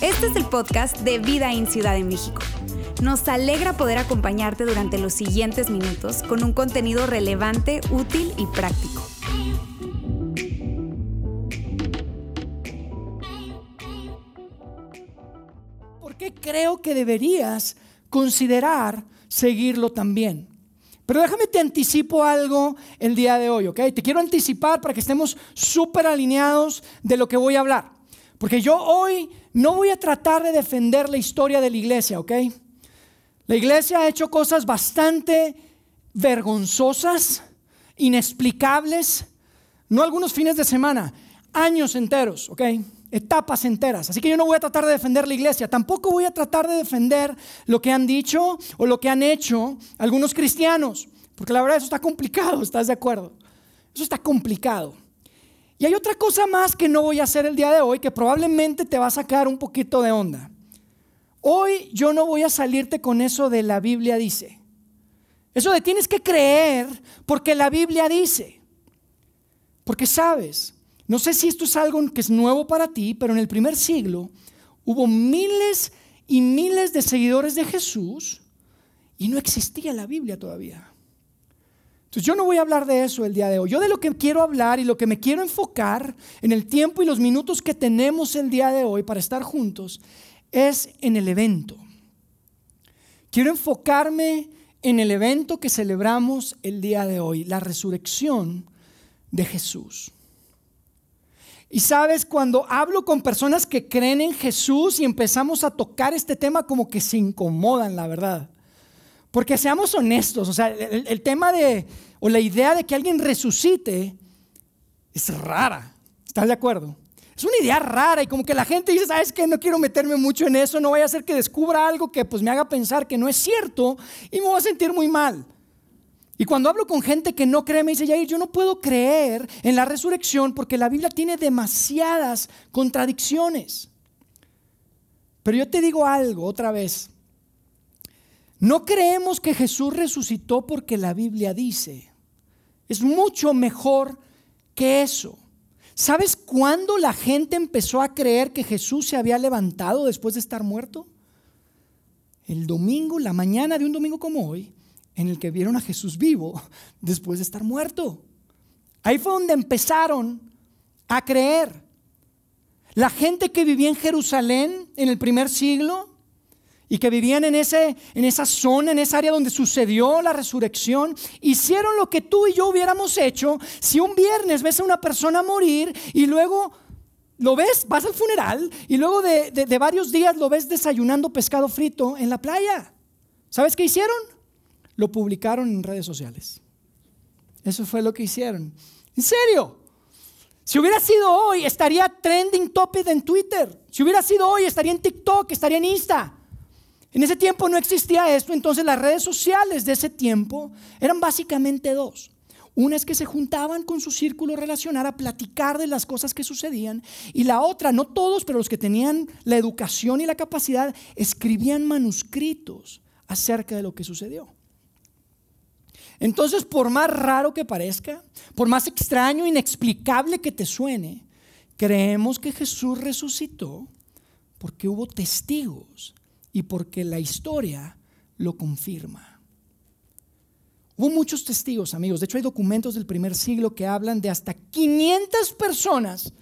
Este es el podcast de Vida en Ciudad de México. Nos alegra poder acompañarte durante los siguientes minutos con un contenido relevante, útil y práctico. ¿Por qué creo que deberías considerar seguirlo también? Pero déjame te anticipo algo el día de hoy, ¿ok? Te quiero anticipar para que estemos súper alineados de lo que voy a hablar. Porque yo hoy no voy a tratar de defender la historia de la iglesia, ¿ok? La iglesia ha hecho cosas bastante vergonzosas, inexplicables, no algunos fines de semana, años enteros, ¿ok? Etapas enteras. Así que yo no voy a tratar de defender la iglesia, tampoco voy a tratar de defender lo que han dicho o lo que han hecho algunos cristianos, porque la verdad eso está complicado, ¿estás de acuerdo? Eso está complicado. Y hay otra cosa más que no voy a hacer el día de hoy que probablemente te va a sacar un poquito de onda. Hoy yo no voy a salirte con eso de la Biblia dice. Eso de tienes que creer porque la Biblia dice. Porque sabes, no sé si esto es algo que es nuevo para ti, pero en el primer siglo hubo miles y miles de seguidores de Jesús y no existía la Biblia todavía. Entonces yo no voy a hablar de eso el día de hoy. Yo de lo que quiero hablar y lo que me quiero enfocar en el tiempo y los minutos que tenemos el día de hoy para estar juntos es en el evento. Quiero enfocarme en el evento que celebramos el día de hoy, la resurrección de Jesús. Y sabes, cuando hablo con personas que creen en Jesús y empezamos a tocar este tema, como que se incomodan, la verdad. Porque seamos honestos, o sea, el, tema de, o la idea de que alguien resucite es rara. ¿Estás de acuerdo? Es una idea rara y como que la gente dice, ¿sabes qué? No quiero meterme mucho en eso, no vaya a ser que descubra algo que pues me haga pensar que no es cierto y me voy a sentir muy mal. Y cuando hablo con gente que no cree, me dice, Yair, yo no puedo creer en la resurrección porque la Biblia tiene demasiadas contradicciones. Pero yo te digo algo otra vez. No creemos que Jesús resucitó porque la Biblia dice. Es mucho mejor que eso. ¿Sabes cuándo la gente empezó a creer que Jesús se había levantado después de estar muerto? El domingo, la mañana de un domingo como hoy, en el que vieron a Jesús vivo después de estar muerto. Ahí fue donde empezaron a creer. La gente que vivía en Jerusalén en el primer siglo y que vivían en, ese, en esa zona, en esa área donde sucedió la resurrección, hicieron lo que tú y yo hubiéramos hecho si un viernes ves a una persona morir y luego lo ves, vas al funeral y luego de, de varios días lo ves desayunando pescado frito en la playa. ¿Sabes qué hicieron? Lo publicaron en redes sociales. Eso fue lo que hicieron. ¿En serio? Si hubiera sido hoy, estaría trending topic en Twitter. Si hubiera sido hoy, estaría en TikTok, estaría en Insta. En ese tiempo no existía esto, entonces las redes sociales de ese tiempo eran básicamente dos. Una es que se juntaban con su círculo relacional a platicar de las cosas que sucedían y la otra, no todos, pero los que tenían la educación y la capacidad, escribían manuscritos acerca de lo que sucedió. Entonces, por más raro que parezca, por más extraño, inexplicable que te suene, creemos que Jesús resucitó porque hubo testigos y porque la historia lo confirma. Hubo muchos testigos, amigos. De hecho, hay documentos del primer siglo que hablan de hasta 500 personas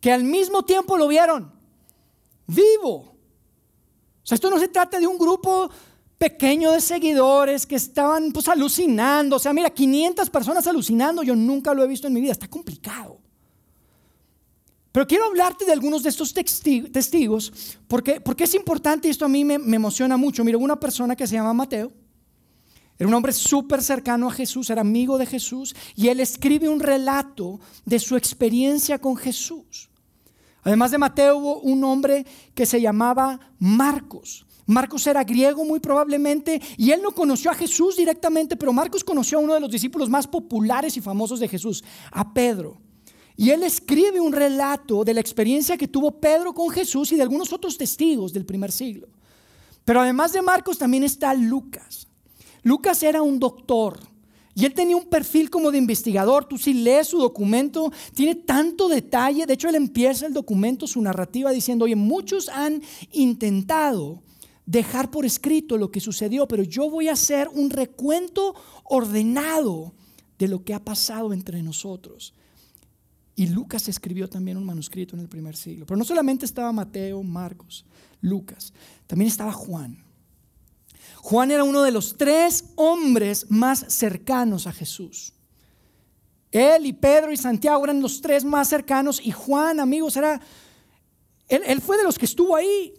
que al mismo tiempo lo vieron vivo. O sea, esto no se trata de un grupo pequeño de seguidores que estaban pues alucinando. O sea, mira, 500 personas alucinando, yo nunca lo he visto en mi vida. Está complicado. Pero quiero hablarte de algunos de estos testigos, porque, porque es importante y esto a mí me, emociona mucho. Mira, una persona que se llama Mateo, era un hombre súper cercano a Jesús, era amigo de Jesús, y él escribe un relato de su experiencia con Jesús. Además de Mateo hubo un hombre que se llamaba Marcos. Marcos era griego muy probablemente y él no conoció a Jesús directamente, pero Marcos conoció a uno de los discípulos más populares y famosos de Jesús, a Pedro. Y él escribe un relato de la experiencia que tuvo Pedro con Jesús y de algunos otros testigos del primer siglo. Pero además de Marcos también está Lucas. Lucas era un doctor. Y él tenía un perfil como de investigador. Tú si lees su documento, tiene tanto detalle. De hecho, él empieza el documento, su narrativa, diciendo, oye, muchos han intentado dejar por escrito lo que sucedió, pero yo voy a hacer un recuento ordenado de lo que ha pasado entre nosotros. Y Lucas escribió también un manuscrito en el primer siglo. Pero no solamente estaba Mateo, Marcos, Lucas, también estaba Juan. Juan era uno de los tres hombres más cercanos a Jesús. Él y Pedro y Santiago eran los tres más cercanos y Juan, amigos, era, él, fue de los que estuvo ahí.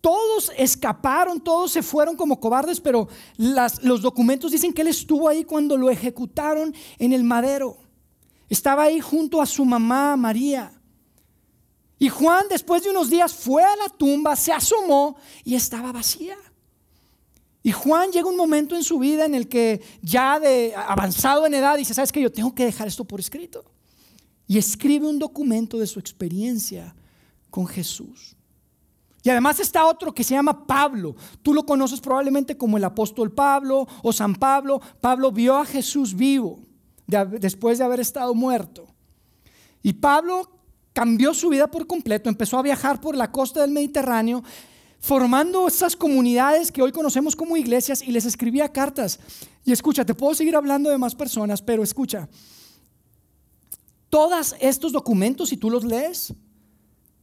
Todos escaparon, todos se fueron como cobardes, pero los documentos dicen que él estuvo ahí cuando lo ejecutaron en el madero. Estaba ahí junto a su mamá María. Y Juan después de unos días fue a la tumba, se asomó y estaba vacía. Y Juan llega un momento en su vida en el que ya de avanzado en edad dice, ¿sabes qué? Yo tengo que dejar esto por escrito. Y escribe un documento de su experiencia con Jesús. Y además está otro que se llama Pablo. Tú lo conoces probablemente como el apóstol Pablo o San Pablo. Pablo vio a Jesús vivo después de haber estado muerto. Y Pablo cambió su vida por completo, empezó a viajar por la costa del Mediterráneo formando esas comunidades que hoy conocemos como iglesias y les escribía cartas. Y escucha, te puedo seguir hablando de más personas, pero escucha, todos estos documentos, si tú los lees,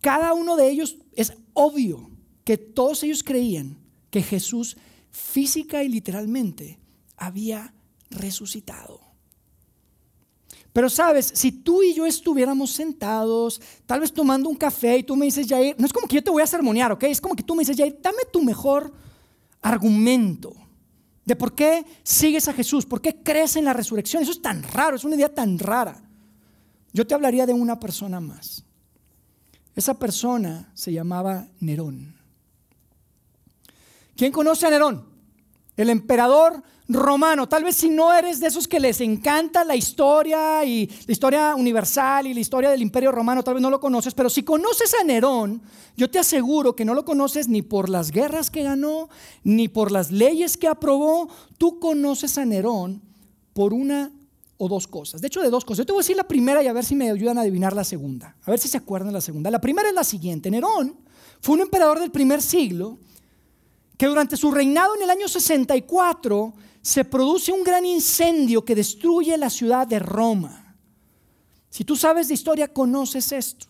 cada uno de ellos es obvio que todos ellos creían que Jesús física y literalmente había resucitado. Pero sabes, si tú y yo estuviéramos sentados, tal vez tomando un café y tú me dices, Jair, no es como que yo te voy a sermonear, ¿ok? Es como que tú me dices, Jair, dame tu mejor argumento de por qué sigues a Jesús, por qué crees en la resurrección. Eso es tan raro, es una idea tan rara. Yo te hablaría de una persona más. Esa persona se llamaba Nerón. ¿Quién conoce a Nerón? El emperador romano. Tal vez si no eres de esos que les encanta la historia y la historia universal y la historia del imperio romano, tal vez no lo conoces, pero si conoces a Nerón, yo te aseguro que no lo conoces ni por las guerras que ganó, ni por las leyes que aprobó. Tú conoces a Nerón por una o dos cosas. De hecho, de dos cosas. Yo te voy a decir la primera y a ver si me ayudan a adivinar la segunda. A ver si se acuerdan la segunda. La primera es la siguiente. Nerón fue un emperador del primer siglo que durante su reinado en el año 64 se produce un gran incendio que destruye la ciudad de Roma. Si tú sabes de historia, conoces esto.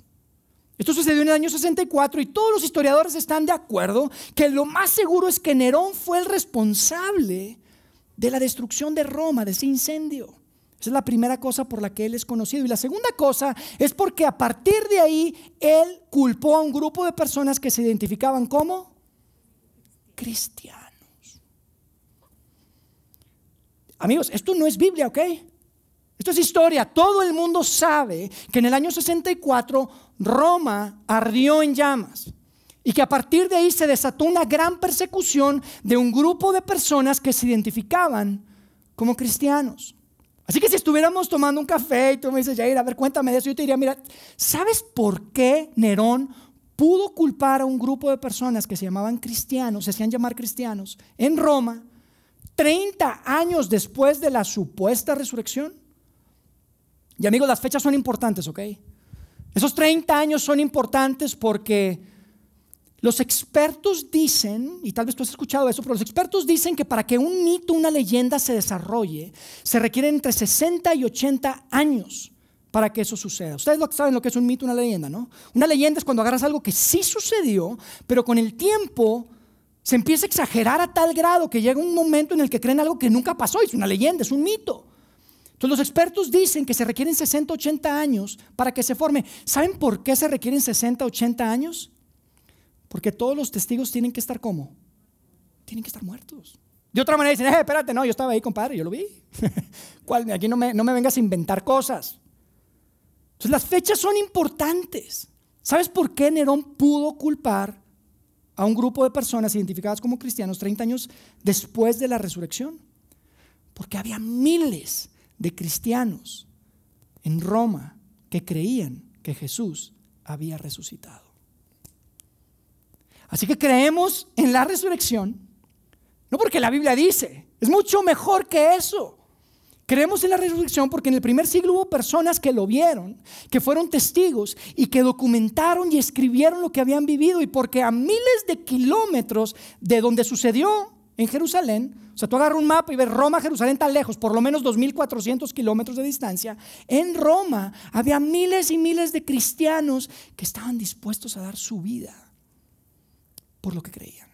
Esto sucedió en el año 64 y todos los historiadores están de acuerdo que lo más seguro es que Nerón fue el responsable de la destrucción de Roma, de ese incendio. Esa es la primera cosa por la que él es conocido. Y la segunda cosa es porque a partir de ahí él culpó a un grupo de personas que se identificaban como cristianos. Amigos, esto no es Biblia, ¿ok? Esto es historia. Todo el mundo sabe que en el año 64 Roma ardió en llamas y que a partir de ahí se desató una gran persecución de un grupo de personas que se identificaban como cristianos. Así que si estuviéramos tomando un café y tú me dices, Jair, a ver, cuéntame de eso, yo te diría, mira, ¿sabes por qué Nerón pudo culpar a un grupo de personas que se llamaban cristianos, se hacían llamar cristianos, en Roma? 30 años después de la supuesta resurrección. Y amigos, las fechas son importantes, ¿ok? Esos 30 años son importantes porque los expertos dicen, y tal vez tú has escuchado eso, pero los expertos dicen que para que un mito, una leyenda se desarrolle, se requieren entre 60 y 80 años para que eso suceda. Ustedes saben lo que es un mito, una leyenda, ¿no? Una leyenda es cuando agarras algo que sí sucedió, pero con el tiempo se empieza a exagerar a tal grado que llega un momento en el que creen algo que nunca pasó, es una leyenda, es un mito. Entonces los expertos dicen que se requieren 60, 80 años para que se forme. ¿Saben por qué se requieren 60, 80 años? Porque todos los testigos tienen que estar como? Tienen que estar muertos. De otra manera dicen, eh, espérate, no, yo estaba ahí, compadre, yo lo vi. ¿Cuál? Aquí no me, no me vengas a inventar cosas. Entonces las fechas son importantes. ¿Sabes por qué Nerón pudo culpar a un grupo de personas identificadas como cristianos 30 años después de la resurrección. Porque había miles de cristianos en Roma que creían que Jesús había resucitado. Así que creemos en la resurrección, no porque la Biblia dice, es mucho mejor que eso. Creemos en la resurrección porque en el primer siglo hubo personas que lo vieron, que fueron testigos y que documentaron y escribieron lo que habían vivido y porque a miles de kilómetros de donde sucedió en Jerusalén, o sea, tú agarras un mapa y ves Roma, Jerusalén tan lejos, por lo menos 2.400 kilómetros de distancia, en Roma había miles y miles de cristianos que estaban dispuestos a dar su vida por lo que creían.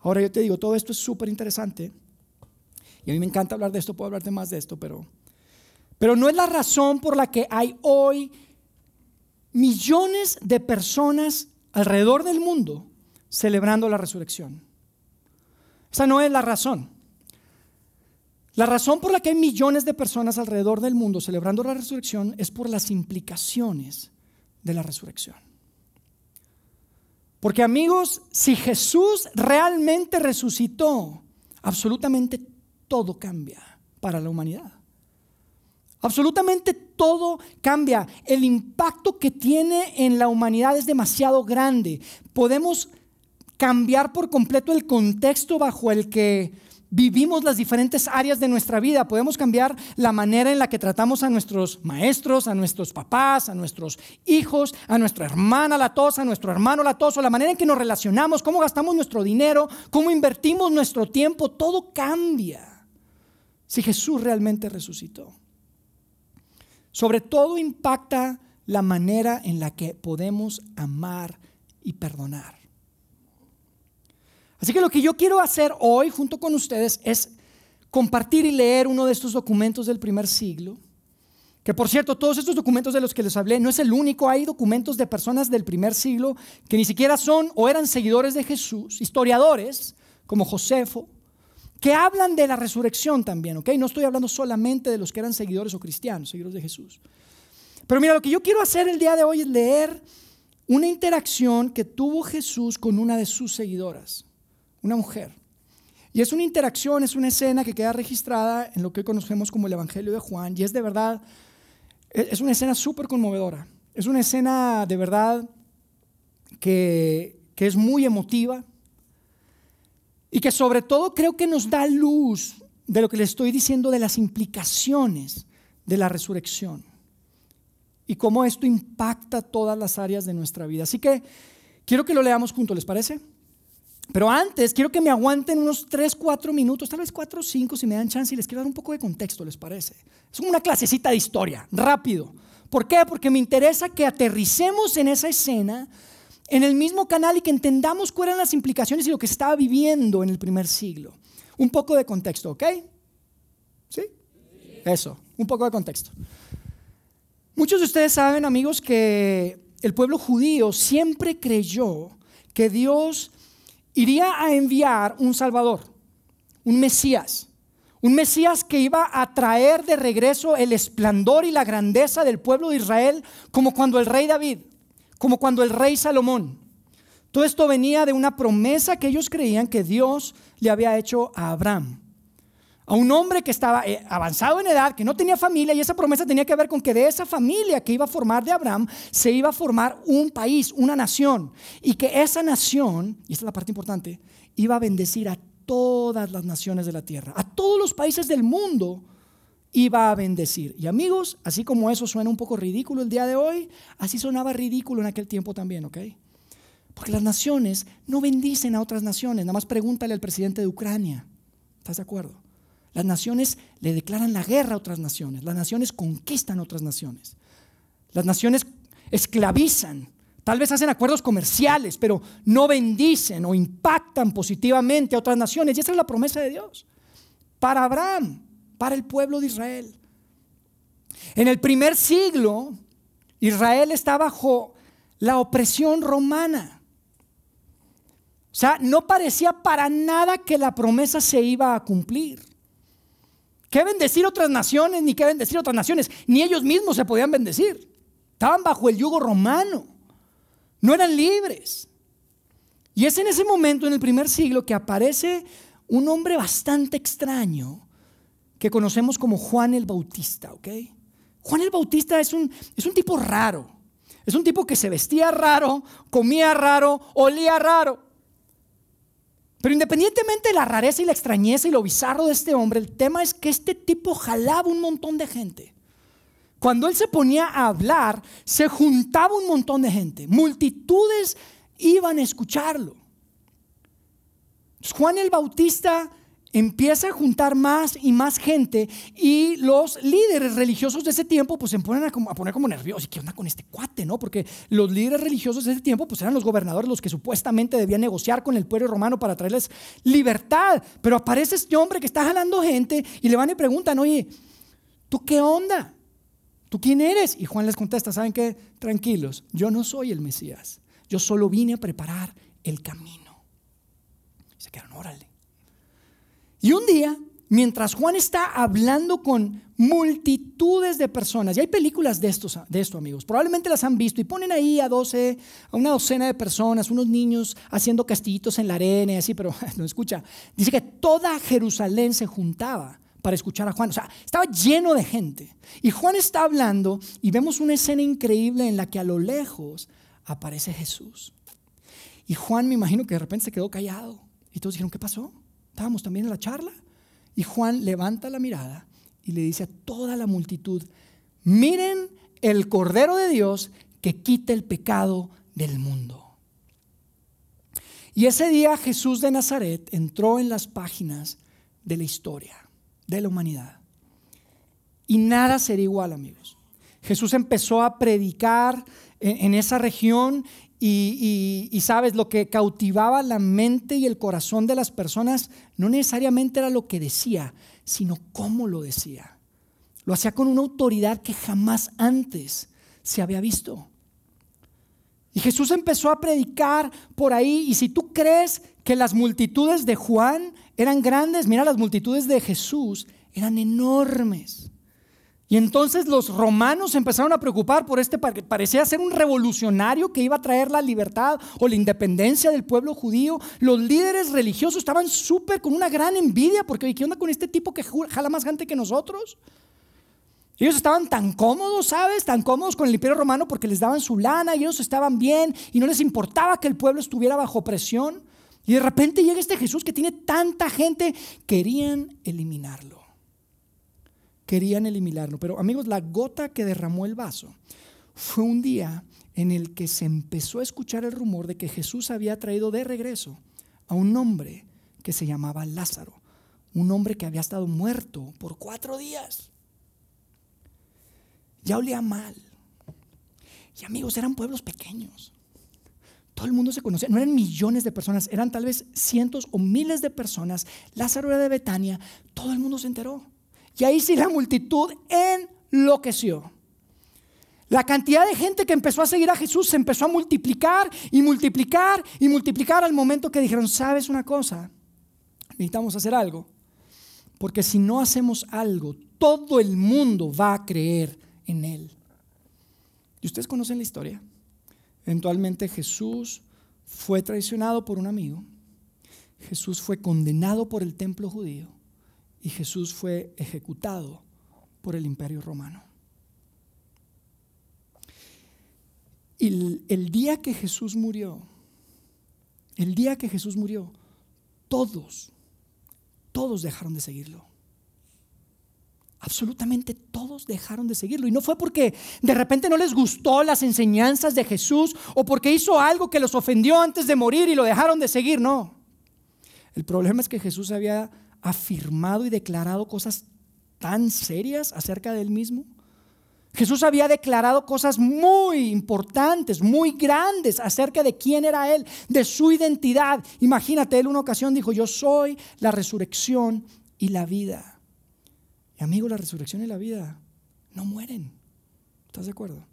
Ahora yo te digo, todo esto es súper interesante y a mí me encanta hablar de esto, puedo hablarte más de esto, pero, pero no es la razón por la que hay hoy millones de personas alrededor del mundo celebrando la resurrección. Esa no es la razón. La razón por la que hay millones de personas alrededor del mundo celebrando la resurrección es por las implicaciones de la resurrección. Porque amigos, si Jesús realmente resucitó, absolutamente todo cambia para la humanidad. Absolutamente todo cambia. El impacto que tiene en la humanidad es demasiado grande. Podemos cambiar por completo el contexto bajo el que vivimos las diferentes áreas de nuestra vida. Podemos cambiar la manera en la que tratamos a nuestros maestros, a nuestros papás, a nuestros hijos, a nuestra hermana latosa, a nuestro hermano latoso, la manera en que nos relacionamos, cómo gastamos nuestro dinero, cómo invertimos nuestro tiempo. Todo cambia si Jesús realmente resucitó. Sobre todo impacta la manera en la que podemos amar y perdonar. Así que lo que yo quiero hacer hoy junto con ustedes es compartir y leer uno de estos documentos del primer siglo. Que por cierto, todos estos documentos de los que les hablé no es el único, hay documentos de personas del primer siglo que ni siquiera son o eran seguidores de Jesús, historiadores como Josefo, que hablan de la resurrección también, ¿ok? No estoy hablando solamente de los que eran seguidores o cristianos, seguidores de Jesús. Pero mira, lo que yo quiero hacer el día de hoy es leer una interacción que tuvo Jesús con una de sus seguidoras, una mujer. Y es una interacción, es una escena que queda registrada en lo que conocemos como el Evangelio de Juan. Y es de verdad, e, es una escena súper conmovedora. Es una escena de verdad que, que es muy emotiva y que sobre todo creo que nos da luz de lo que le estoy diciendo de las implicaciones de la resurrección y cómo esto impacta todas las áreas de nuestra vida. Así que quiero que lo leamos juntos, ¿les parece? Pero antes quiero que me aguanten unos 3, 4 minutos, tal vez 4 o 5 si me dan chance y les quiero dar un poco de contexto, ¿les parece? Es una clasecita de historia, rápido. ¿Por qué? Porque me interesa que aterricemos en esa escena en el mismo canal y que entendamos cuáles eran las implicaciones y lo que estaba viviendo en el primer siglo. Un poco de contexto, ¿ok? ¿Sí? Eso, un poco de contexto. Muchos de ustedes saben, amigos, que el pueblo judío siempre creyó que Dios iría a enviar un Salvador, un Mesías. Un Mesías que iba a traer de regreso el esplendor y la grandeza del pueblo de Israel, como cuando el rey David como cuando el rey Salomón. Todo esto venía de una promesa que ellos creían que Dios le había hecho a Abraham. A un hombre que estaba eh, avanzado en edad, que no tenía familia, y esa promesa tenía que ver con que de esa familia que iba a formar de Abraham se iba a formar un país, una nación. Y que esa nación, y esta es la parte importante, iba a bendecir a todas las naciones de la tierra, a todos los países del mundo iba a bendecir. Y amigos, así como eso suena un poco ridículo el día de hoy, así sonaba ridículo en aquel tiempo también, ¿ok? Porque las naciones no bendicen a otras naciones. Nada más pregúntale al presidente de Ucrania. ¿Estás de acuerdo? Las naciones le declaran la guerra a otras naciones. Las naciones conquistan otras naciones. Las naciones esclavizan. Tal vez hacen acuerdos comerciales, pero no bendicen o impactan positivamente a otras naciones. Y esa es la promesa de Dios. Para Abraham, para el pueblo de Israel. En el primer siglo, Israel está bajo la opresión romana. O sea, no parecía para nada que la promesa se iba a cumplir. ¿Qué bendecir otras naciones? Ni qué bendecir otras naciones. Ni ellos mismos se podían bendecir. Estaban bajo el yugo romano. No eran libres. Y es en ese momento, en el primer siglo, que aparece un hombre bastante extraño que conocemos como Juan el Bautista, ¿ok? Juan el Bautista es un, es un tipo raro. Es un tipo que se vestía raro, comía raro, olía raro. Pero independientemente de la rareza y la extrañeza y lo bizarro de este hombre, el tema es que este tipo jalaba un montón de gente. Cuando él se ponía a hablar, se juntaba un montón de gente. Multitudes iban a escucharlo. Juan el Bautista empieza a juntar más y más gente y los líderes religiosos de ese tiempo pues se ponen a, poner como nerviosos. ¿Y qué onda con este cuate? no? Porque los líderes religiosos de ese tiempo pues eran los gobernadores los que supuestamente debían negociar con el pueblo romano para traerles libertad. Pero aparece este hombre que está jalando gente y le van y preguntan, oye, ¿tú qué onda? ¿Tú quién eres? Y Juan les contesta, ¿saben qué? Tranquilos, yo no soy el Mesías. Yo solo vine a preparar el camino. Y se quedaron, órale. Y un día, mientras Juan está hablando con multitudes de personas, y hay películas de, estos, de esto, amigos, probablemente las han visto, y ponen ahí a 12, a una docena de personas, unos niños haciendo castillitos en la arena y así, pero no escucha. Dice que toda Jerusalén se juntaba para escuchar a Juan. O sea, estaba lleno de gente. Y Juan está hablando y vemos una escena increíble en la que a lo lejos aparece Jesús. Y Juan me imagino que de repente se quedó callado. Y todos dijeron, ¿qué pasó? Estábamos también en la charla. Y Juan levanta la mirada y le dice a toda la multitud, miren el Cordero de Dios que quita el pecado del mundo. Y ese día Jesús de Nazaret entró en las páginas de la historia, de la humanidad. Y nada sería igual, amigos. Jesús empezó a predicar en, esa región y, sabes, lo que cautivaba la mente y el corazón de las personas no necesariamente era lo que decía, sino cómo lo decía. Lo hacía con una autoridad que jamás antes se había visto. Y Jesús empezó a predicar por ahí. Y si tú crees que las multitudes de Juan eran grandes, mira, las multitudes de Jesús eran enormes. Y entonces los romanos empezaron a preocupar por este, parecía ser un revolucionario que iba a traer la libertad o la independencia del pueblo judío. Los líderes religiosos estaban súper con una gran envidia porque, ¿qué onda con este tipo que jala más gente que nosotros? Ellos estaban tan cómodos, ¿sabes? Tan cómodos con el imperio romano porque les daban su lana y ellos estaban bien y no les importaba que el pueblo estuviera bajo presión. Y de repente llega este Jesús que tiene tanta gente, querían eliminarlo querían eliminarlo. Pero amigos, la gota que derramó el vaso fue un día en el que se empezó a escuchar el rumor de que Jesús había traído de regreso a un hombre que se llamaba Lázaro, un hombre que había estado muerto por cuatro días. Ya olía mal. Y amigos, eran pueblos pequeños. Todo el mundo se conocía, no eran millones de personas, eran tal vez cientos o miles de personas. Lázaro era de Betania, todo el mundo se enteró. Y ahí sí la multitud enloqueció. La cantidad de gente que empezó a seguir a Jesús se empezó a multiplicar y multiplicar y multiplicar al momento que dijeron, ¿sabes una cosa? Necesitamos hacer algo. Porque si no hacemos algo, todo el mundo va a creer en Él. ¿Y ustedes conocen la historia? Eventualmente Jesús fue traicionado por un amigo. Jesús fue condenado por el templo judío y Jesús fue ejecutado por el imperio romano. Y el, día que Jesús murió, el día que Jesús murió, todos, todos dejaron de seguirlo. Absolutamente todos dejaron de seguirlo. Y no fue porque de repente no les gustó las enseñanzas de Jesús o porque hizo algo que los ofendió antes de morir y lo dejaron de seguir. No. El problema es que Jesús había afirmado y declarado cosas tan serias acerca de él mismo? Jesús había declarado cosas muy importantes, muy grandes acerca de quién era Él, de su identidad. Imagínate, Él una ocasión dijo, yo soy la resurrección y la vida. Y amigo, la resurrección y la vida no mueren. ¿Estás de acuerdo?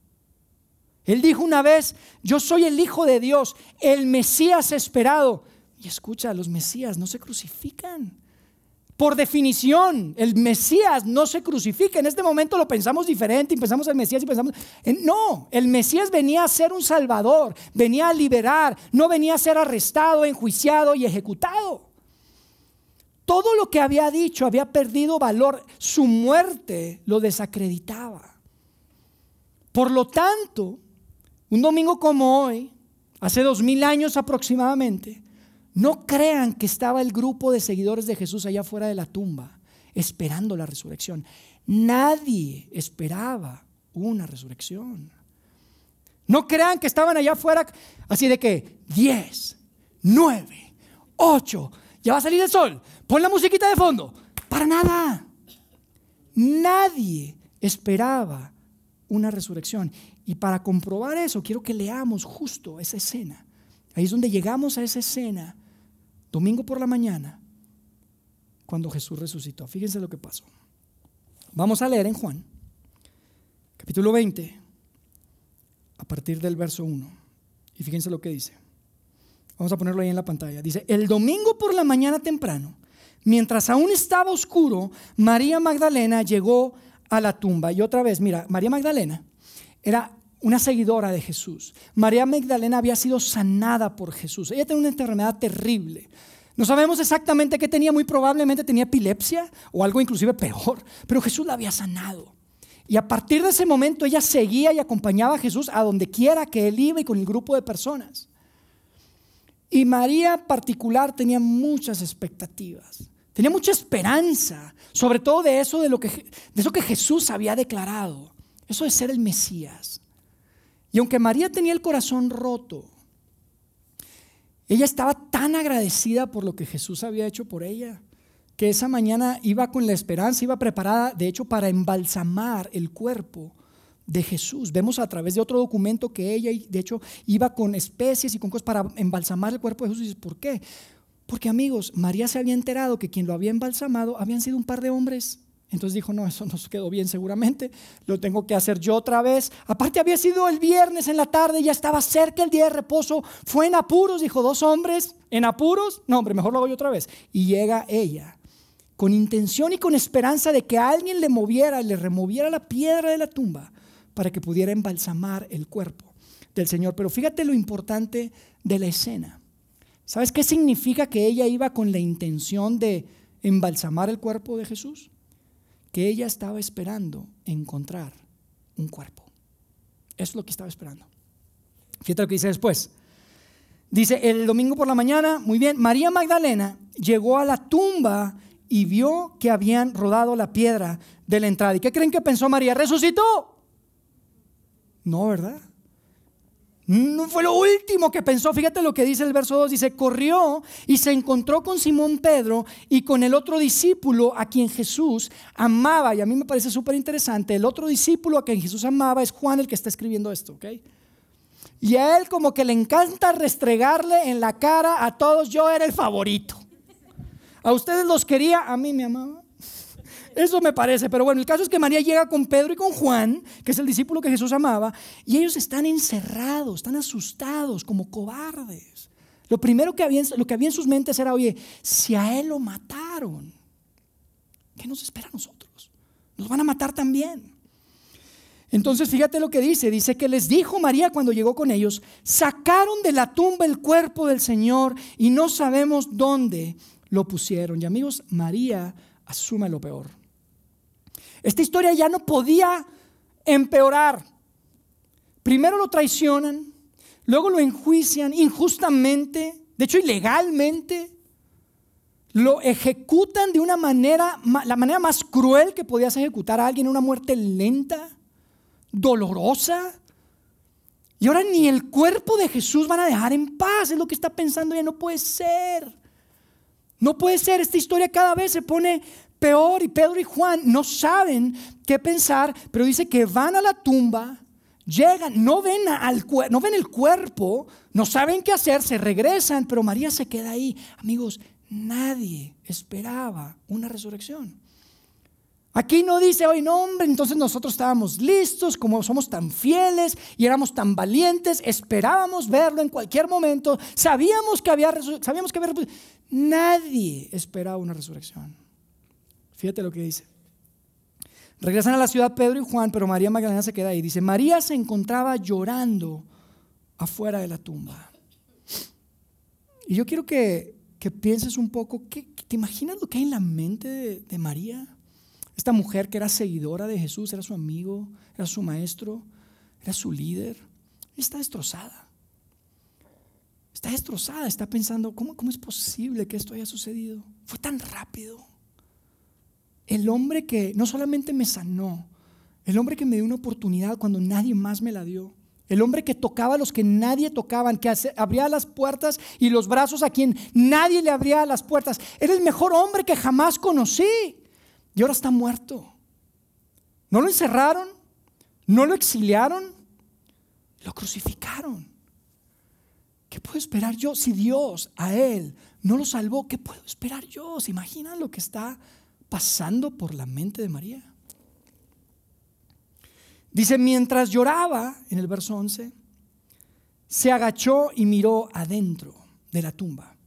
Él dijo una vez, yo soy el Hijo de Dios, el Mesías esperado. Y escucha, los Mesías no se crucifican. Por definición, el Mesías no se crucifica. En este momento lo pensamos diferente y pensamos el Mesías y pensamos... No, el Mesías venía a ser un salvador, venía a liberar, no venía a ser arrestado, enjuiciado y ejecutado. Todo lo que había dicho había perdido valor. Su muerte lo desacreditaba. Por lo tanto, un domingo como hoy, hace dos mil años aproximadamente, no crean que estaba el grupo de seguidores de Jesús allá fuera de la tumba, esperando la resurrección. Nadie esperaba una resurrección. No crean que estaban allá afuera así de que 10, 9, 8, ya va a salir el sol, pon la musiquita de fondo. Para nada. Nadie esperaba una resurrección. Y para comprobar eso, quiero que leamos justo esa escena. Ahí es donde llegamos a esa escena, domingo por la mañana, cuando Jesús resucitó. Fíjense lo que pasó. Vamos a leer en Juan, capítulo 20, a partir del verso 1. Y fíjense lo que dice. Vamos a ponerlo ahí en la pantalla. Dice, el domingo por la mañana temprano, mientras aún estaba oscuro, María Magdalena llegó a la tumba. Y otra vez, mira, María Magdalena era una seguidora de Jesús. María Magdalena había sido sanada por Jesús. Ella tenía una enfermedad terrible. No sabemos exactamente qué tenía, muy probablemente tenía epilepsia o algo inclusive peor, pero Jesús la había sanado. Y a partir de ese momento ella seguía y acompañaba a Jesús a donde quiera que él iba y con el grupo de personas. Y María particular tenía muchas expectativas, tenía mucha esperanza, sobre todo de eso, de, lo que, de eso que Jesús había declarado, eso de ser el Mesías. Y aunque María tenía el corazón roto, ella estaba tan agradecida por lo que Jesús había hecho por ella, que esa mañana iba con la esperanza, iba preparada, de hecho, para embalsamar el cuerpo de Jesús. Vemos a través de otro documento que ella, de hecho, iba con especies y con cosas para embalsamar el cuerpo de Jesús. ¿por qué? Porque amigos, María se había enterado que quien lo había embalsamado habían sido un par de hombres entonces dijo, no, eso no quedó bien seguramente, lo tengo que hacer yo otra vez. Aparte había sido el viernes en la tarde, ya estaba cerca el día de reposo, fue en apuros, dijo, dos hombres, en apuros, no hombre, mejor lo hago yo otra vez. Y llega ella, con intención y con esperanza de que alguien le moviera, le removiera la piedra de la tumba para que pudiera embalsamar el cuerpo del Señor. Pero fíjate lo importante de la escena. ¿Sabes qué significa que ella iba con la intención de embalsamar el cuerpo de Jesús? Que ella estaba esperando encontrar un cuerpo. Eso es lo que estaba esperando. Fíjate lo que dice después. Dice, el domingo por la mañana, muy bien, María Magdalena llegó a la tumba y vio que habían rodado la piedra de la entrada. ¿Y qué creen que pensó María? ¿Resucitó? No, ¿verdad? No fue lo último que pensó. Fíjate lo que dice el verso 2. Dice, corrió y se encontró con Simón Pedro y con el otro discípulo a quien Jesús amaba. Y a mí me parece súper interesante. El otro discípulo a quien Jesús amaba es Juan el que está escribiendo esto. Y a él como que le encanta restregarle en la cara a todos. Yo era el favorito. A ustedes los quería, a mí me amaba. Eso me parece, pero bueno, el caso es que María llega con Pedro y con Juan, que es el discípulo que Jesús amaba, y ellos están encerrados, están asustados, como cobardes. Lo primero que había, en sus mentes era, oye, si a él lo mataron, ¿qué nos espera a nosotros? Nos van a matar también. Entonces fíjate lo que dice, dice que les dijo María cuando llegó con ellos, sacaron de la tumba el cuerpo del Señor y no sabemos dónde lo pusieron. Y amigos, María asume lo peor. Esta historia ya no podía empeorar. Primero lo traicionan, luego lo enjuician injustamente, de hecho ilegalmente. Lo ejecutan de una manera, la manera más cruel que podías ejecutar a alguien, una muerte lenta, dolorosa. Y ahora ni el cuerpo de Jesús van a dejar en paz, es lo que está pensando ya, no puede ser. No puede ser, esta historia cada vez se pone peor y Pedro y Juan no saben qué pensar, pero dice que van a la tumba, llegan, no ven, al, no ven el cuerpo, no saben qué hacer, se regresan, pero María se queda ahí. Amigos, nadie esperaba una resurrección. Aquí no dice, oye, no, hombre, entonces nosotros estábamos listos, como somos tan fieles y éramos tan valientes, esperábamos verlo en cualquier momento, sabíamos que había, sabíamos que había, nadie esperaba una resurrección. Fíjate lo que dice. Regresan a la ciudad Pedro y Juan, pero María Magdalena se queda ahí. Dice, María se encontraba llorando afuera de la tumba. Y yo quiero que, pienses un poco, ¿qué, ¿te imaginas lo que hay en la mente de, de María? Esta mujer que era seguidora de Jesús, era su amigo, era su maestro, era su líder, está destrozada. Está destrozada, está pensando, ¿cómo, ¿cómo es posible que esto haya sucedido? Fue tan rápido. El hombre que no solamente me sanó, el hombre que me dio una oportunidad cuando nadie más me la dio. El hombre que tocaba a los que nadie tocaban, que abría las puertas y los brazos a quien nadie le abría las puertas. Era el mejor hombre que jamás conocí. Y ahora está muerto. No lo encerraron, no lo exiliaron, lo crucificaron. ¿Qué puedo esperar yo si Dios a él no lo salvó? ¿Qué puedo esperar yo? ¿Se imaginan lo que está pasando por la mente de María? Dice, mientras lloraba, en el verso 11, se agachó y miró adentro de la tumba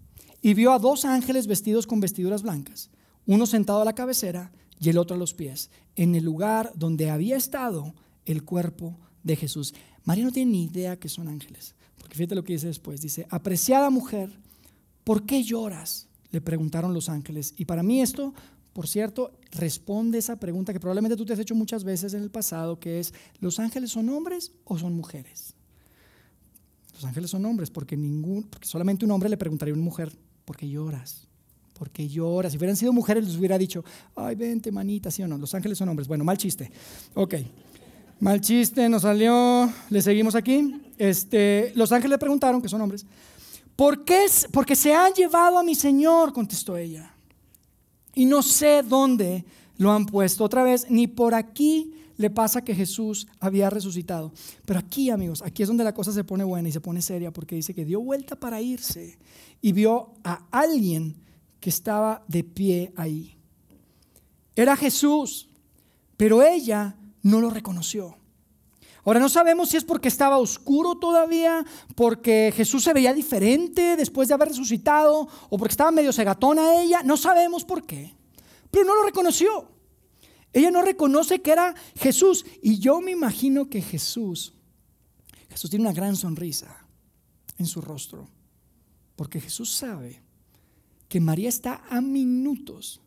y vio a dos ángeles vestidos con vestiduras blancas, uno sentado a la cabecera y el otro a los pies, en el lugar donde había estado el cuerpo de Jesús. María no tiene ni idea que son ángeles, porque fíjate lo que dice después, dice, apreciada mujer, ¿por qué lloras? Le preguntaron los ángeles. Y para mí esto por cierto, responde esa pregunta que probablemente tú te has hecho muchas veces en el pasado, que es, ¿los ángeles son hombres o son mujeres? Los ángeles son hombres porque, ningún, porque solamente un hombre le preguntaría a una mujer, ¿por qué lloras? ¿Por qué lloras? Si hubieran sido mujeres les hubiera dicho, ay, vente manita, sí o no, los ángeles son hombres. Bueno, mal chiste. Ok, mal chiste, nos salió, le seguimos aquí. Este, los ángeles le preguntaron, que son hombres, ¿por qué? Porque se han llevado a mi Señor, contestó ella y no sé dónde lo han puesto. Otra vez, ni por aquí le pasa que Jesús había resucitado. Pero aquí, amigos, aquí es donde la cosa se pone buena y se pone seria porque dice que dio vuelta para irse y vio a alguien que estaba de pie ahí. Era Jesús, pero ella no lo reconoció. Ahora no sabemos si es porque estaba oscuro todavía, porque Jesús se veía diferente después de haber resucitado, o porque estaba medio cegatona ella. No sabemos por qué. Pero no lo reconoció. Ella no reconoce que era Jesús. Y yo me imagino que Jesús, Jesús tiene una gran sonrisa en su rostro. Porque Jesús sabe que María está a minutos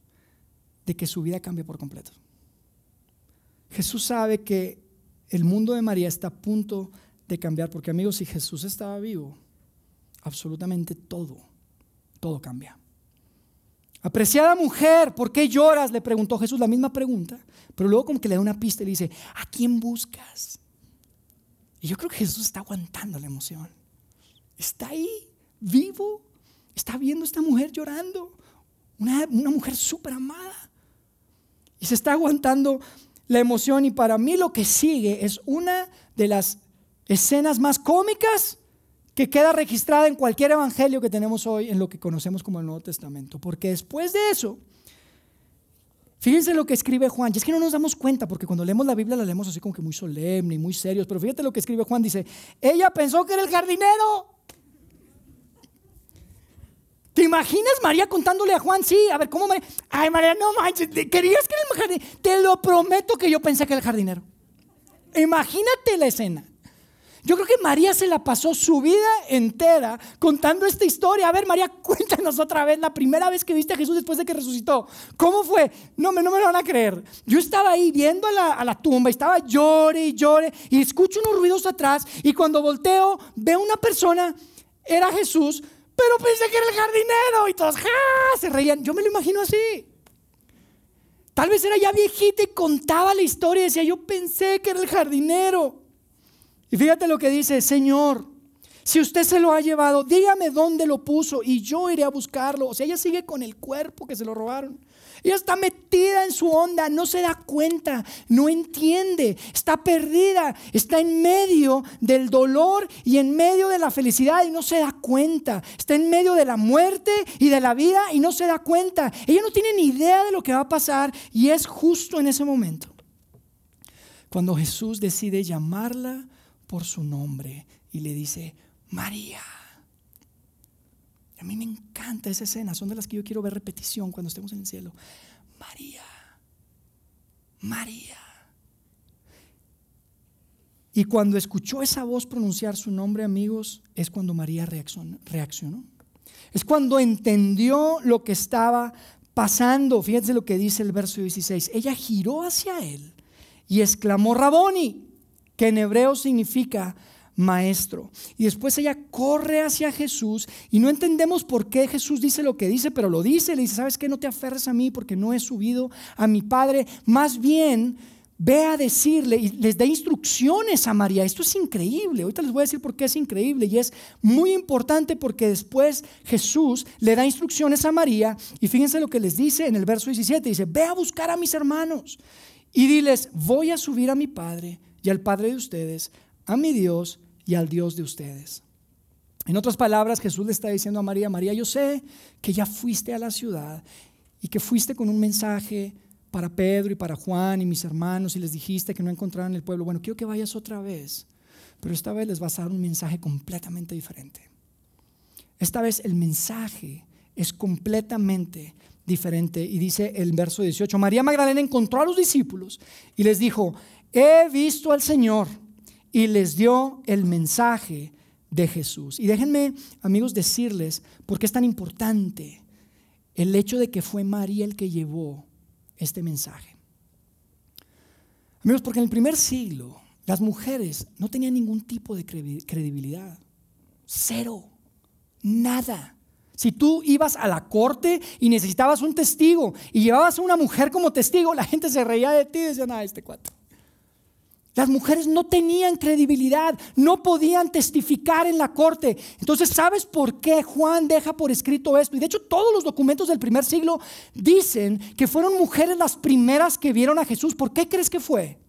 de que su vida cambie por completo. Jesús sabe que el mundo de María está a punto de cambiar, porque amigos, si Jesús estaba vivo, absolutamente todo, todo cambia. Apreciada mujer, ¿por qué lloras? Le preguntó Jesús la misma pregunta, pero luego como que le da una pista y le dice, ¿a quién buscas? Y yo creo que Jesús está aguantando la emoción. Está ahí, vivo, está viendo a esta mujer llorando, una, una mujer súper amada. Y se está aguantando la emoción y para mí lo que sigue es una de las escenas más cómicas que queda registrada en cualquier evangelio que tenemos hoy en lo que conocemos como el Nuevo Testamento. Porque después de eso, fíjense lo que escribe Juan. Y es que no nos damos cuenta porque cuando leemos la Biblia la leemos así como que muy solemne y muy serios. Pero fíjate lo que escribe Juan. Dice, ella pensó que era el jardinero. ¿Te imaginas María contándole a Juan? Sí, a ver, ¿cómo María? Ay, María, no manches, querías que el jardinero. Te lo prometo que yo pensé que era el jardinero. Imagínate la escena. Yo creo que María se la pasó su vida entera contando esta historia. A ver, María, cuéntanos otra vez la primera vez que viste a Jesús después de que resucitó. ¿Cómo fue? No, no me lo van a creer. Yo estaba ahí viendo a la, a la tumba, estaba llore y llore y escucho unos ruidos atrás y cuando volteo veo una persona, era Jesús, pero pensé que era el jardinero y todos se reían. Yo me lo imagino así. Tal vez era ya viejita y contaba la historia y decía, yo pensé que era el jardinero. Y fíjate lo que dice, Señor, si usted se lo ha llevado, dígame dónde lo puso y yo iré a buscarlo. O sea, ella sigue con el cuerpo que se lo robaron. Ella está metida en su onda, no se da cuenta, no entiende, está perdida, está en medio del dolor y en medio de la felicidad y no se da cuenta. Está en medio de la muerte y de la vida y no se da cuenta. Ella no tiene ni idea de lo que va a pasar y es justo en ese momento cuando Jesús decide llamarla por su nombre y le dice, María. A mí me encanta esa escena, son de las que yo quiero ver repetición cuando estemos en el cielo. María, María. Y cuando escuchó esa voz pronunciar su nombre, amigos, es cuando María reaccionó. Es cuando entendió lo que estaba pasando. Fíjense lo que dice el verso 16. Ella giró hacia él y exclamó Raboni, que en hebreo significa maestro. Y después ella corre hacia Jesús y no entendemos por qué Jesús dice lo que dice, pero lo dice, le dice, ¿sabes qué? No te aferres a mí porque no he subido a mi Padre. Más bien, ve a decirle y les da instrucciones a María. Esto es increíble. Ahorita les voy a decir por qué es increíble y es muy importante porque después Jesús le da instrucciones a María y fíjense lo que les dice en el verso 17. Dice, ve a buscar a mis hermanos y diles, voy a subir a mi Padre y al Padre de ustedes, a mi Dios y al Dios de ustedes. En otras palabras, Jesús le está diciendo a María, María, yo sé que ya fuiste a la ciudad y que fuiste con un mensaje para Pedro y para Juan y mis hermanos y les dijiste que no encontraran el pueblo. Bueno, quiero que vayas otra vez, pero esta vez les vas a dar un mensaje completamente diferente. Esta vez el mensaje es completamente diferente. Y dice el verso 18, María Magdalena encontró a los discípulos y les dijo, he visto al Señor y les dio el mensaje de Jesús. Y déjenme, amigos, decirles por qué es tan importante el hecho de que fue María el que llevó este mensaje. Amigos, porque en el primer siglo las mujeres no tenían ningún tipo de credibilidad. Cero. Nada. Si tú ibas a la corte y necesitabas un testigo y llevabas a una mujer como testigo, la gente se reía de ti y decía, nada, este cuate. Las mujeres no tenían credibilidad, no podían testificar en la corte. Entonces, ¿sabes por qué Juan deja por escrito esto? Y de hecho, todos los documentos del primer siglo dicen que fueron mujeres las primeras que vieron a Jesús. ¿Por qué crees que fue?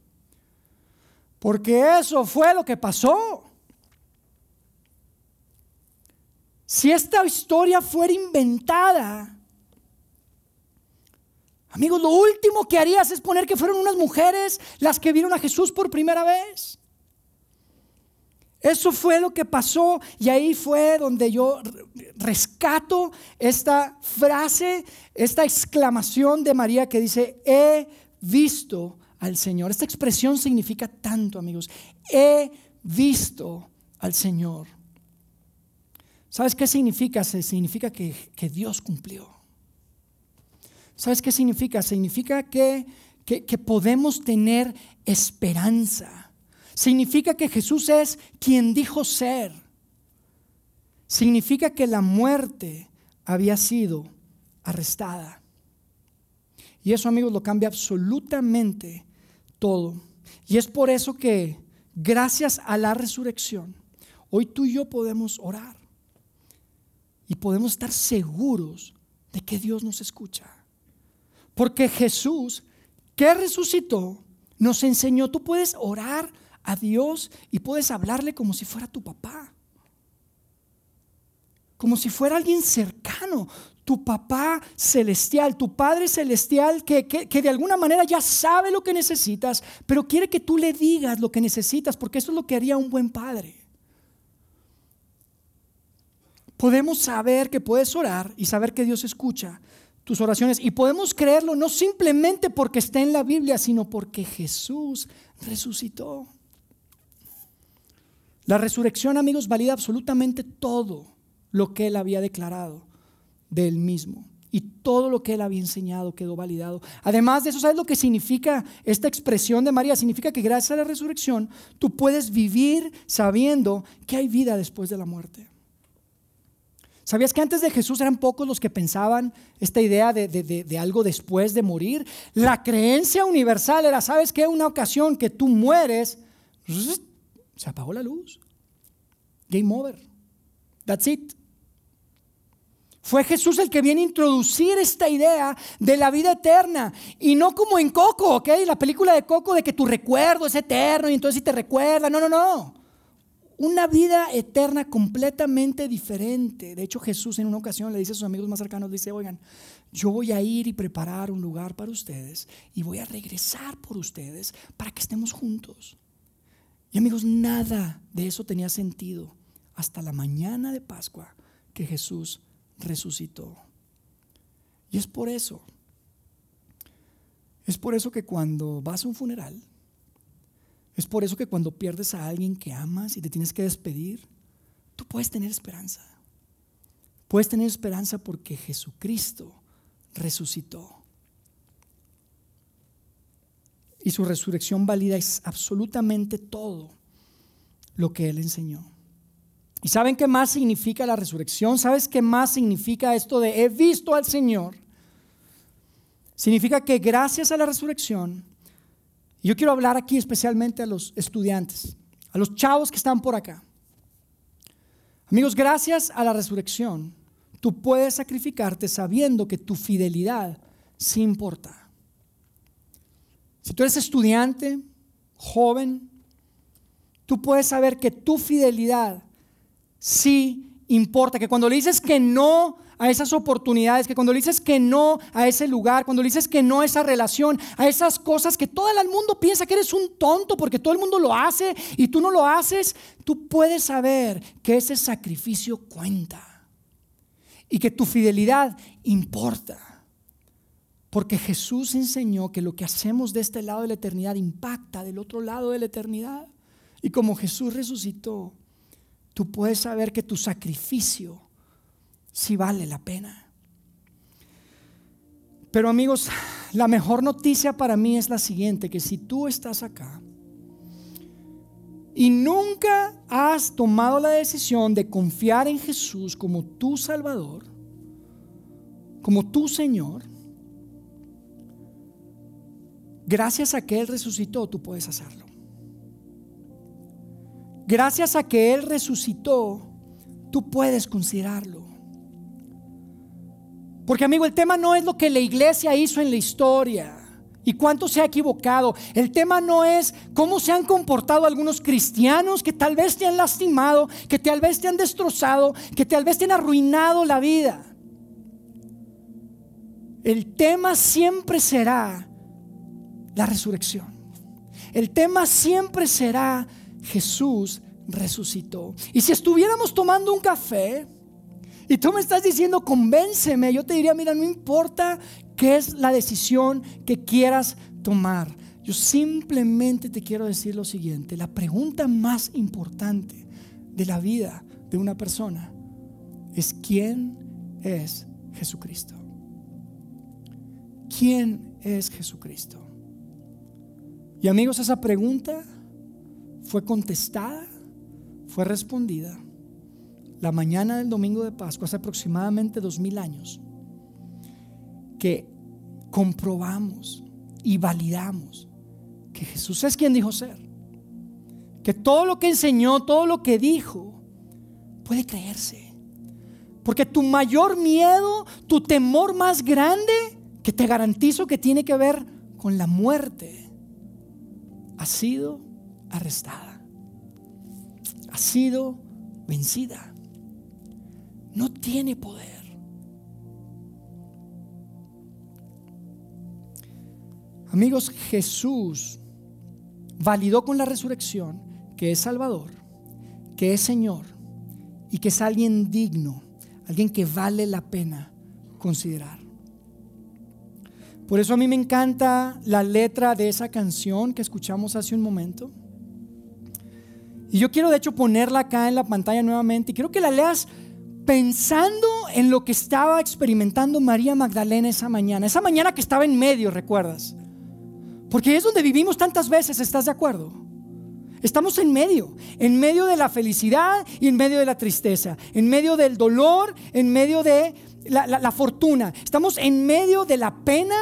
Porque eso fue lo que pasó. Si esta historia fuera inventada, amigos, lo último que harías es poner que fueron unas mujeres las que vieron a Jesús por primera vez. Eso fue lo que pasó y ahí fue donde yo rescato esta frase, esta exclamación de María que dice, he visto al Señor. Esta expresión significa tanto, amigos. He visto al Señor. ¿Sabes qué significa? Significa que, Dios cumplió. ¿Sabes qué significa? Significa que, que podemos tener esperanza. Significa que Jesús es quien dijo ser. Significa que la muerte había sido arrestada. Y eso, amigos, lo cambia absolutamente todo. Y es por eso que, gracias a la resurrección, hoy tú y yo podemos orar y podemos estar seguros de que Dios nos escucha. Porque Jesús, que resucitó, nos enseñó, tú puedes orar a Dios y puedes hablarle como si fuera tu papá. Como si fuera alguien cercano, tu papá celestial, tu Padre celestial que, que, de alguna manera ya sabe lo que necesitas, pero quiere que tú le digas lo que necesitas, porque eso es lo que haría un buen padre podemos saber que puedes orar y saber que Dios escucha tus oraciones. Y podemos creerlo no simplemente porque está en la Biblia, sino porque Jesús resucitó. La resurrección, amigos, valida absolutamente todo lo que Él había declarado de Él mismo. Y todo lo que Él había enseñado quedó validado. Además de eso, ¿sabes lo que significa esta expresión de María? Significa que gracias a la resurrección tú puedes vivir sabiendo que hay vida después de la muerte. ¿Sabías que antes de Jesús eran pocos los que pensaban esta idea de, algo después de morir? La creencia universal era, ¿sabes qué? Una ocasión que tú mueres, se apagó la luz. Game over. That's it. Fue Jesús el que viene a introducir esta idea de la vida eterna. Y no como en Coco, ¿ok? La película de Coco de que tu recuerdo es eterno y entonces si te recuerda. No, no, no una vida eterna completamente diferente. De hecho, Jesús en una ocasión le dice a sus amigos más cercanos, dice, oigan, yo voy a ir y preparar un lugar para ustedes y voy a regresar por ustedes para que estemos juntos. Y amigos, nada de eso tenía sentido hasta la mañana de Pascua que Jesús resucitó. Y es por eso, es por eso que cuando vas a un funeral, es por eso que cuando pierdes a alguien que amas y te tienes que despedir, tú puedes tener esperanza. Puedes tener esperanza porque Jesucristo resucitó. Y su resurrección valida es absolutamente todo lo que Él enseñó. ¿Y saben qué más significa la resurrección? ¿Sabes qué más significa esto de he visto al Señor? Significa que gracias a la resurrección, y yo quiero hablar aquí especialmente a los estudiantes, a los chavos que están por acá. Amigos, gracias a la resurrección, tú puedes sacrificarte sabiendo que tu fidelidad sí importa. Si tú eres estudiante, joven, tú puedes saber que tu fidelidad sí importa, que cuando le dices que no a esas oportunidades, que cuando dices que no a ese lugar, cuando le dices que no a esa relación, a esas cosas que todo el mundo piensa que eres un tonto porque todo el mundo lo hace y tú no lo haces, tú puedes saber que ese sacrificio cuenta y que tu fidelidad importa. Porque Jesús enseñó que lo que hacemos de este lado de la eternidad impacta del otro lado de la eternidad. Y como Jesús resucitó, tú puedes saber que tu sacrificio sí vale la pena. Pero amigos, la mejor noticia para mí es la siguiente, que si tú estás acá y nunca has tomado la decisión de confiar en Jesús como tu Salvador, como tu Señor, gracias a que Él resucitó, tú puedes hacerlo. Gracias a que Él resucitó, tú puedes considerarlo. Porque amigo, el tema no es lo que la iglesia hizo en la historia y cuánto se ha equivocado. El tema no es cómo se han comportado algunos cristianos que tal vez te han lastimado, que tal vez te han destrozado, que tal vez te han arruinado la vida. El tema siempre será la resurrección. El tema siempre será Jesús resucitó. Y si estuviéramos tomando un café y tú me estás diciendo, convénceme, yo te diría, mira, no importa qué es la decisión que quieras tomar. Yo simplemente te quiero decir lo siguiente, la pregunta más importante de la vida de una persona es quién es Jesucristo. ¿Quién es Jesucristo? Y amigos, esa pregunta fue contestada, fue respondida la mañana del domingo de Pascua, hace aproximadamente dos mil años, que comprobamos y validamos que Jesús es quien dijo ser, que todo lo que enseñó, todo lo que dijo, puede creerse. Porque tu mayor miedo, tu temor más grande, que te garantizo que tiene que ver con la muerte, ha sido arrestada, ha sido vencida, no tiene poder. Amigos, Jesús validó con la resurrección que es Salvador, que es Señor y que es alguien digno, alguien que vale la pena considerar. Por eso a mí me encanta la letra de esa canción que escuchamos hace un momento. Y yo quiero de hecho ponerla acá en la pantalla nuevamente y quiero que la leas pensando en lo que estaba experimentando María Magdalena esa mañana, esa mañana que estaba en medio, ¿recuerdas? Porque es donde vivimos tantas veces, ¿estás de acuerdo? Estamos en medio, en medio de la felicidad y en medio de la tristeza, en medio del dolor, en medio de la, fortuna. Estamos en medio de la pena,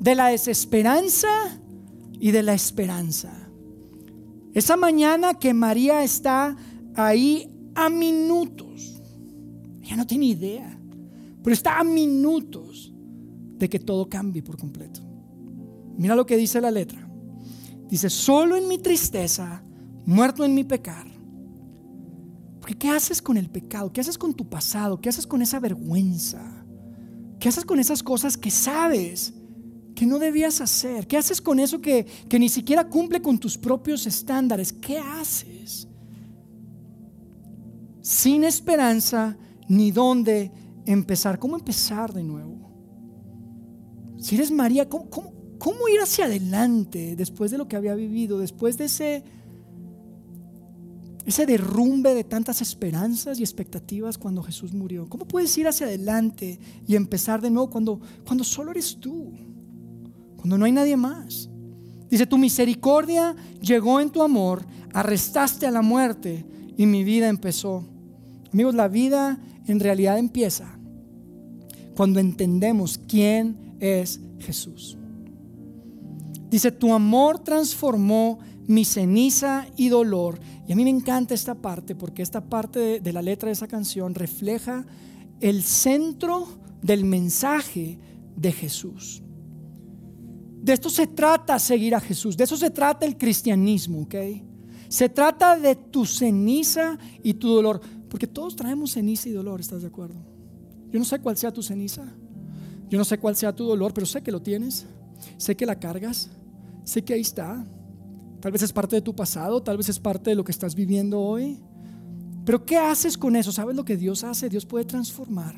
de la desesperanza y de la esperanza. Esa mañana que María está ahí a minutos, ella no tiene idea, pero está a minutos de que todo cambie por completo. Mira lo que dice la letra. Dice, solo en mi tristeza, muerto en mi pecado porque ¿qué haces con el pecado? ¿Qué haces con tu pasado? ¿Qué haces con esa vergüenza? ¿Qué haces con esas cosas que sabes que no debías hacer? ¿Qué haces con eso que, que ni siquiera cumple con tus propios estándares? ¿Qué haces? Sin esperanza ni dónde empezar. ¿Cómo empezar de nuevo? Si eres María, ¿cómo, cómo, cómo ir hacia adelante después de lo que había vivido? Después de ese ese derrumbe de tantas esperanzas y expectativas cuando Jesús murió? ¿Cómo puedes ir hacia adelante y empezar de nuevo cuando, cuando solo eres tú? Cuando no hay nadie más. Dice, tu misericordia llegó en tu amor, arrestaste a la muerte y mi vida empezó. Amigos, la vida en realidad empieza cuando entendemos quién es Jesús. Dice, tu amor transformó mi ceniza y dolor. Y a mí me encanta esta parte porque esta parte de, la letra de esa canción refleja el centro del mensaje de Jesús. De esto se trata seguir a Jesús, de eso se trata el cristianismo, ¿ok? Se trata de tu ceniza y tu dolor, porque todos traemos ceniza y dolor, ¿estás de acuerdo? Yo no sé cuál sea tu ceniza, yo no sé cuál sea tu dolor, pero sé que lo tienes, sé que la cargas, sé que ahí está. Tal vez es parte de tu pasado, tal vez es parte de lo que estás viviendo hoy. Pero ¿qué haces con eso? ¿Sabes lo que Dios hace? Dios puede transformar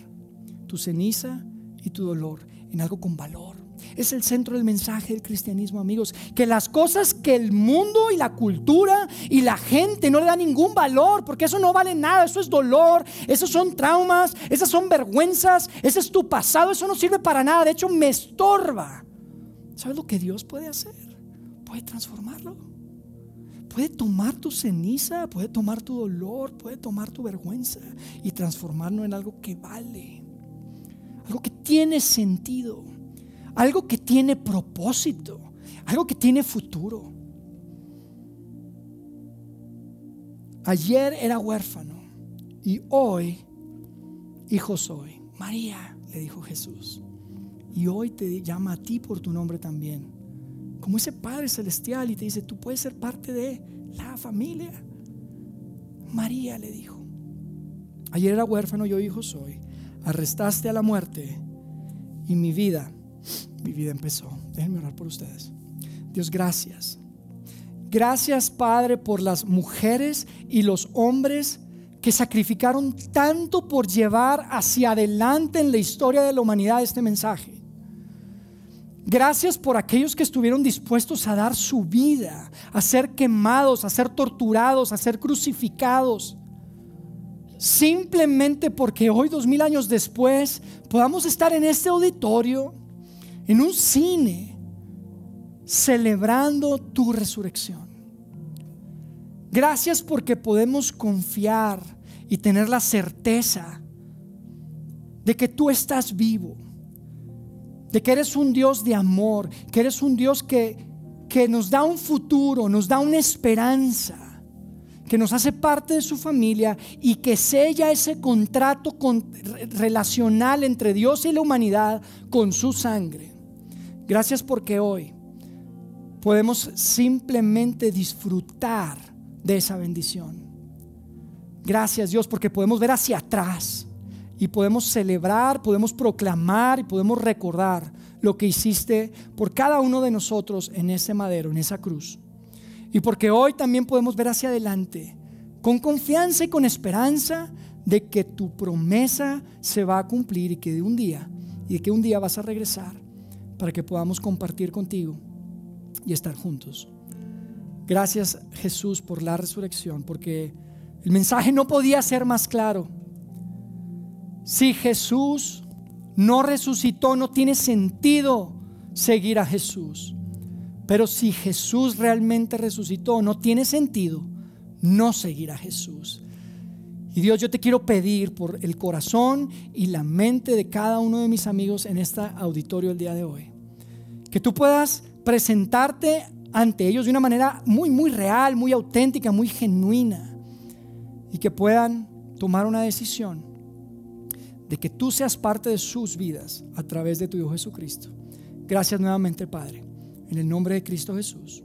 tu ceniza y tu dolor en algo con valor. Es el centro del mensaje del cristianismo, amigos. Que las cosas que el mundo y la cultura y la gente no le dan ningún valor, porque eso no vale nada, eso es dolor, esos son traumas, esas son vergüenzas, ese es tu pasado, eso no sirve para nada, de hecho me estorba. ¿Sabes lo que Dios puede hacer? Puede transformarlo. Puede tomar tu ceniza, puede tomar tu dolor, puede tomar tu vergüenza y transformarlo en algo que vale, algo que tiene sentido, algo que tiene propósito, algo que tiene futuro. Ayer era huérfano y hoy hijo soy. María, le dijo Jesús, y hoy te llama a ti por tu nombre también como ese Padre Celestial y te dice, tú puedes ser parte de la familia. María le dijo, ayer era huérfano, yo hijo soy, arrestaste a la muerte y mi vida, mi vida empezó. Déjenme orar por ustedes. Dios, gracias. Gracias Padre por las mujeres y los hombres que sacrificaron tanto por llevar hacia adelante en la historia de la humanidad este mensaje. Gracias por aquellos que estuvieron dispuestos a dar su vida, a ser quemados, a ser torturados, a ser crucificados. Simplemente porque hoy, dos mil años después, podamos estar en este auditorio, en un cine, celebrando tu resurrección. Gracias porque podemos confiar y tener la certeza de que tú estás vivo de que eres un Dios de amor, que eres un Dios que, que nos da un futuro, nos da una esperanza, que nos hace parte de su familia y que sella ese contrato relacional entre Dios y la humanidad con su sangre. Gracias porque hoy podemos simplemente disfrutar de esa bendición. Gracias Dios porque podemos ver hacia atrás y podemos celebrar, podemos proclamar y podemos recordar lo que hiciste por cada uno de nosotros en ese madero, en esa cruz. Y porque hoy también podemos ver hacia adelante con confianza y con esperanza de que tu promesa se va a cumplir y que de un día y de que un día vas a regresar para que podamos compartir contigo y estar juntos. Gracias Jesús por la resurrección, porque el mensaje no podía ser más claro. Si Jesús no resucitó, no tiene sentido seguir a Jesús. Pero si Jesús realmente resucitó, no tiene sentido no seguir a Jesús. Y Dios, yo te quiero pedir por el corazón y la mente de cada uno de mis amigos en este auditorio el día de hoy. Que tú puedas presentarte ante ellos de una manera muy, muy real, muy auténtica, muy genuina. Y que puedan tomar una decisión de que tú seas parte de sus vidas a través de tu Hijo Jesucristo. Gracias nuevamente, Padre, en el nombre de Cristo Jesús.